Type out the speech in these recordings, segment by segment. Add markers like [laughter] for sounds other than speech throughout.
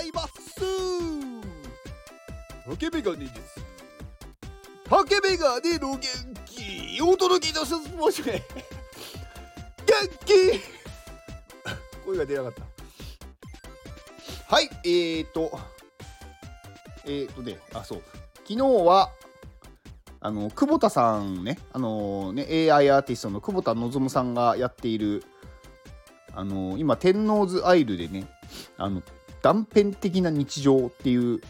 ざいます。竹メガネです竹メガネの元気。お届けいたします。元気。声が出なかった。はいえーと。えーとね。あそう。昨日はあの久保田さんね。あのね AI アーティストの久保田望さんがやっているあの今天王洲アイルでねあの断片的な日常っていう、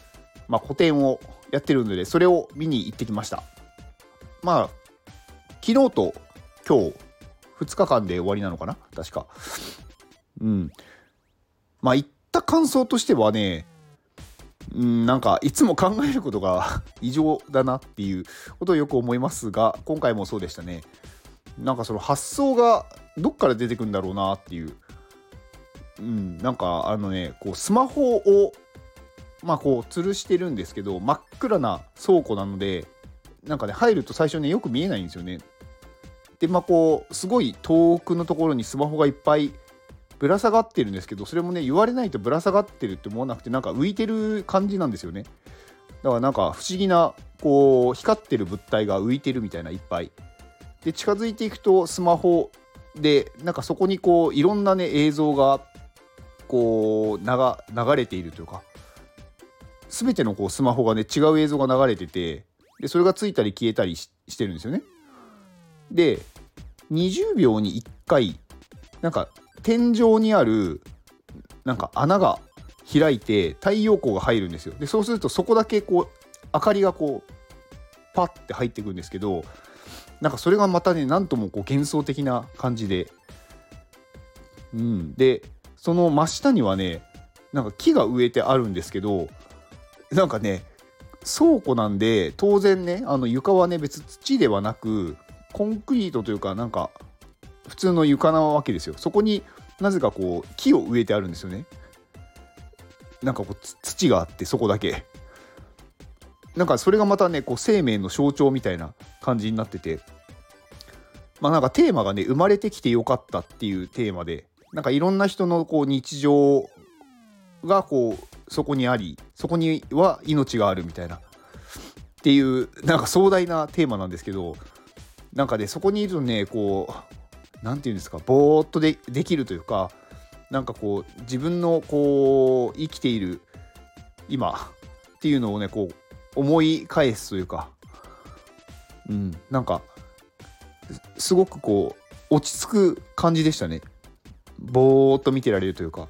まあ、個展をやってるのでそれを見に行ってきました。まあ昨日と今日2日間で終わりなのかな？確か。うん。まあ行った感想としてはねうんなんかいつも考えることが [laughs] 異常だなっていうことをよく思いますが今回もそうでしたね。なんかその発想がどっから出てくんだろうなっていう、うん、なんかあのねこうスマホをまあこう吊るしてるんですけど真っ暗な倉庫なのでなんかね入ると最初ねよく見えないんですよね。でまあこうすごい遠くのところにスマホがいっぱいぶら下がってるんですけどそれもね言われないとぶら下がってるって思わなくてなんか浮いてる感じなんですよね。だからなんか不思議なこう光ってる物体が浮いてるみたいないっぱい。で近づいていくとスマホでなんかそこにこういろんなね映像がこう流れているというか全てのこうスマホがね違う映像が流れててでそれがついたり消えたりしてるんですよね。で20秒に1回なんか天井にあるなんか穴が開いて太陽光が入るんですよ。でそうするとそこだけこう明かりがこうパッて入ってくんですけどなんかそれがまたねなんともこう幻想的な感じでうんでその真下にはねなんか木が植えてあるんですけどなんかね倉庫なんで当然ねあの床はね別土ではなくコンクリートというかなんか普通の床なわけですよ。そこになぜかこう木を植えてあるんですよね。なんかこう土があってそこだけ。なんかそれがまたねこう生命の象徴みたいな感じになってて。まあなんかテーマがね生まれてきてよかったっていうテーマでなんかいろんな人のこう日常がこうそこにありそこには命があるみたいな。っていうなんか壮大なテーマなんですけどなんかねそこにいるとねこう何て言うんですかぼーっとでできるというかなんかこう自分のこう生きている今っていうのをねこう思い返すというかうんなんかすごくこう落ち着く感じでしたね。ぼーっと見てられるというか。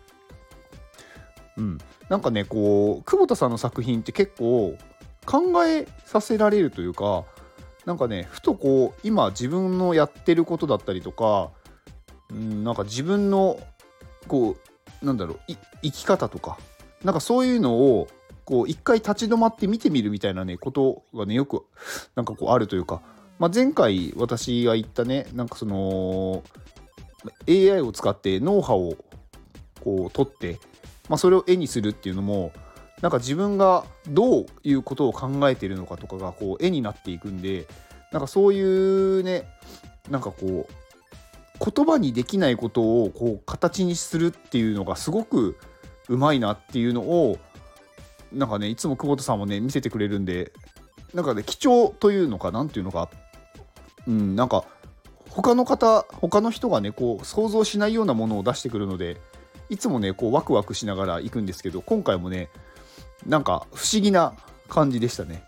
うん。なんかねこう久保田さんの作品って結構考えさせられるというかなんかねふとこう今自分のやってることだったりとか、うん、なんか自分のこうなんだろう生き方とかなんかそういうのをこう一回立ち止まって見てみるみたいなねことがねよくなんかこうあるというか、まあ、前回私が言ったねなんかその AI を使って脳波をこう取って、まあ、それを絵にするっていうのもなんか自分がどういうことを考えているのかとかがこう絵になっていくんでなんかそういうねなんかこう言葉にできないことをこう形にするっていうのがすごくうまいなっていうのをなんかねいつも久保田さんもね見せてくれるんでなんかね貴重というのか何ていうのかうんなんか他の方他の人がねこう想像しないようなものを出してくるのでいつもねこうワクワクしながら行くんですけど今回もねなんか不思議な感じでしたね。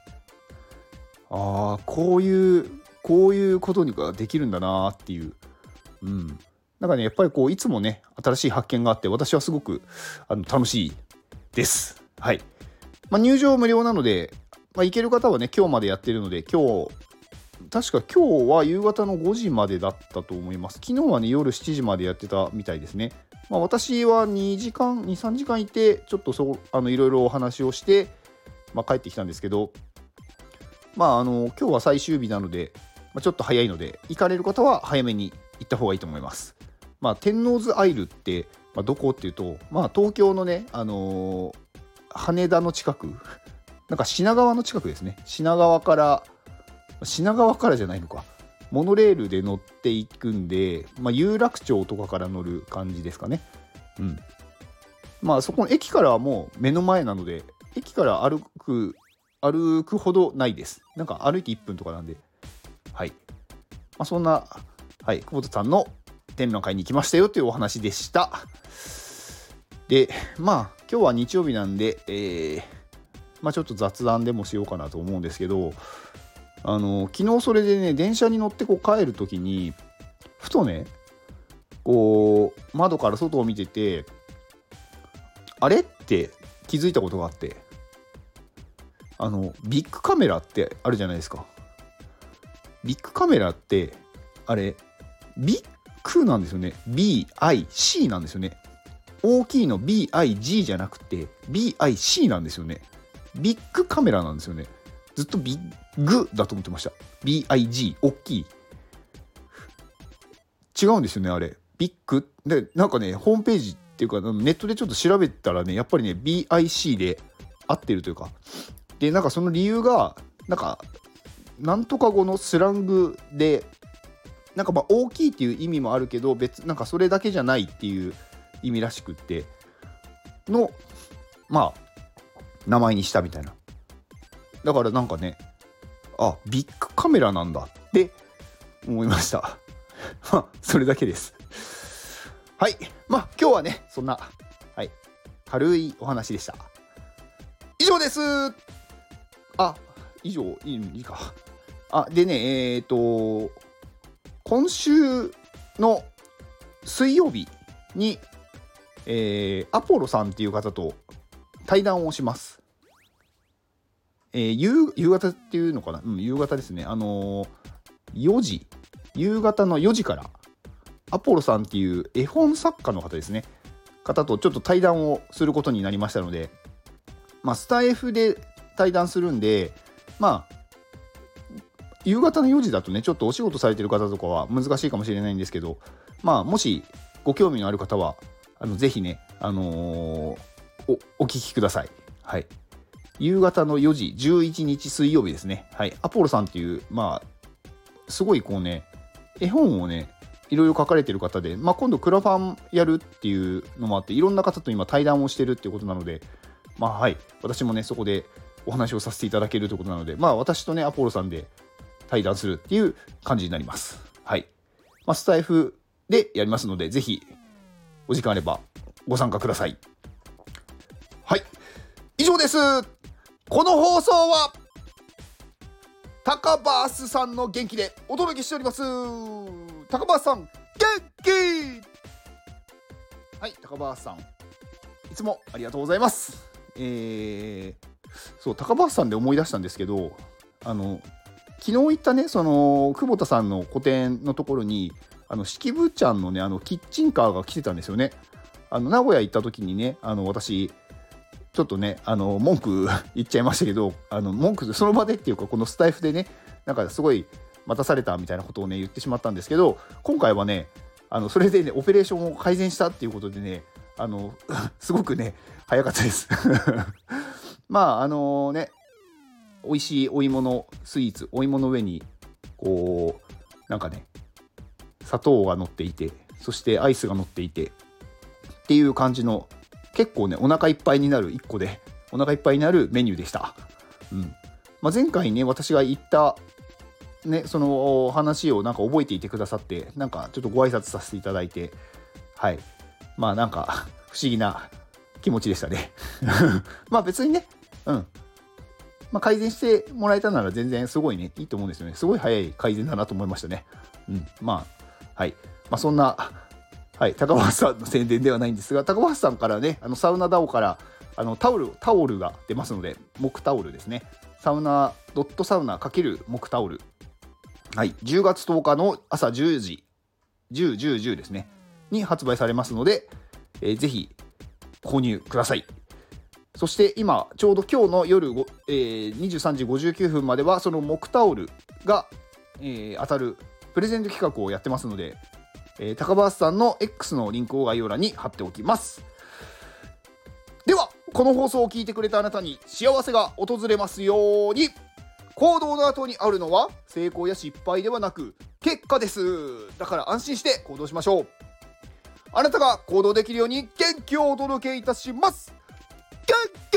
ああこういうこういうことができるんだなっていう。うん。なんかねやっぱりこういつもね新しい発見があって私はすごくあの楽しいです。はい。まあ、入場無料なので、まあ、行ける方はね、今日までやってるので、今日、確か今日は夕方の5時までだったと思います。昨日はね、夜7時までやってたみたいですね。まあ、私は2時間、2、3時間いて、ちょっとそあのいろいろお話をして、まあ、帰ってきたんですけど、まあ、あの今日は最終日なので、まあ、ちょっと早いので、行かれる方は早めに行った方がいいと思います。まあ、天王洲アイルって、まあ、どこっていうと、まあ、東京のね、あのー、羽田の近くなんか品川の近くですね品川から品川からじゃないのか。モノレールで乗っていくんで、まあ、有楽町とかから乗る感じですかね。うん。まあそこの駅からはもう目の前なので駅から歩く歩くほどないです。なんか歩いて1分とかなんで。はい、まあ、そんなはい久保田さんの展覧会に行きましたよというお話でした。でまあ今日は日曜日なんで、えー、まあちょっと雑談でもしようかなと思うんですけどあの昨日それでね電車に乗ってこう帰る時にふとねこう窓から外を見ててあれ？って気づいたことがあってあのビッグカメラってあるじゃないですか。ビッグカメラってあれビッグなんですよね。BIC なんですよね。大きいの BIG じゃなくて BIC なんですよね。ビッグカメラなんですよね。ずっとビッグだと思ってました。BIG 大きい。違うんですよねあれ。ビッグ。でなんかねホームページっていうかネットでちょっと調べたらねやっぱりね BIC で合ってるというか。でなんかその理由がなんかなんとか語のスラングでなんかまあ大きいっていう意味もあるけど別なんかそれだけじゃないっていう意味らしくって。のまあ名前にしたみたいな。だからなんかねあビッグカメラなんだって思いました。[laughs] まそれだけです。はい。まあ今日はねそんなはい。軽いお話でした。以上です。あ以上いいいいか。あでねえっ、ー、と今週の水曜日に、えー、アポロさんっていう方と対談をします。えー、夕夕方っていうのかな、うん、夕方ですね、あのー、4時、夕方の4時から、アポロさんっていう絵本作家の方ですね、方とちょっと対談をすることになりましたので、まあ、スタイフで対談するんで、まあ、夕方の4時だとね、ちょっとお仕事されてる方とかは難しいかもしれないんですけど、まあ、もしご興味のある方は、あのぜひね、あのー、おお聞きください。はい。夕方の4時、11日水曜日ですね。はい。アポロさんっていう、まあ、すごいこうね、絵本をね、いろいろ書かれてる方で、まあ、今度クラファンやるっていうのもあって、いろんな方と今対談をしてるっていうことなので、まあはい、私もね、そこでお話をさせていただけるということなので、まあ私とね、アポロさんで対談するっていう感じになります。はい。まあ、スタイフでやりますので、ぜひお時間あればご参加ください。はい。以上です。この放送は高バースさんの元気でお届けしております。高バースさん元気。はい高バースさんいつもありがとうございます。えー、そう高バースさんで思い出したんですけどあの昨日行ったねその久保田さんの個展のところにあの式部ちゃんのねあのキッチンカーが来てたんですよね。あの名古屋行った時にねあの私ちょっとね、あの、文句 [laughs] 言っちゃいましたけど、あの、文句、その場でっていうか、このスタイフでね、なんかすごい待たされたみたいなことをね、言ってしまったんですけど、今回はね、あの、それでね、オペレーションを改善したっていうことでね、あの、[laughs] すごくね、早かったです。[laughs] まあ、あのね、美味しいお芋のスイーツ、お芋の上に、こう、なんかね、砂糖が乗っていて、そしてアイスが乗っていて、っていう感じの結構ねお腹いっぱいになる1個でお腹いっぱいになるメニューでした、うんまあ、前回ね私が言ったねその話をなんか覚えていてくださってなんかちょっとご挨拶させていただいてはいまあなんか不思議な気持ちでしたね [laughs] まあ別にねうんまあ、改善してもらえたなら全然すごいね、いいと思うんですよね。すごい早い改善だなと思いましたね。うん。まあ、はい。まあ、そんなはい、高橋さんの宣伝ではないんですが、高橋さんからね、あのサウナダオからあのタオルタオルが出ますので、木タオルですね。サウナ、ドットサウナ×木タオル。はい、10月10日の朝10時、10、10、10ですね、に発売されますので、えー、ぜひ購入ください。そして今、ちょうど今日の夜、えー、23時59分までは、その木タオルが、えー、当たるプレゼント企画をやってますので、えー、高橋さんの X のリンクを概要欄に貼っておきます。では、この放送を聞いてくれたあなたに幸せが訪れますように行動の後にあるのは成功や失敗ではなく結果です。だから安心して行動しましょう。あなたが行動できるように元気をお届けいたします元気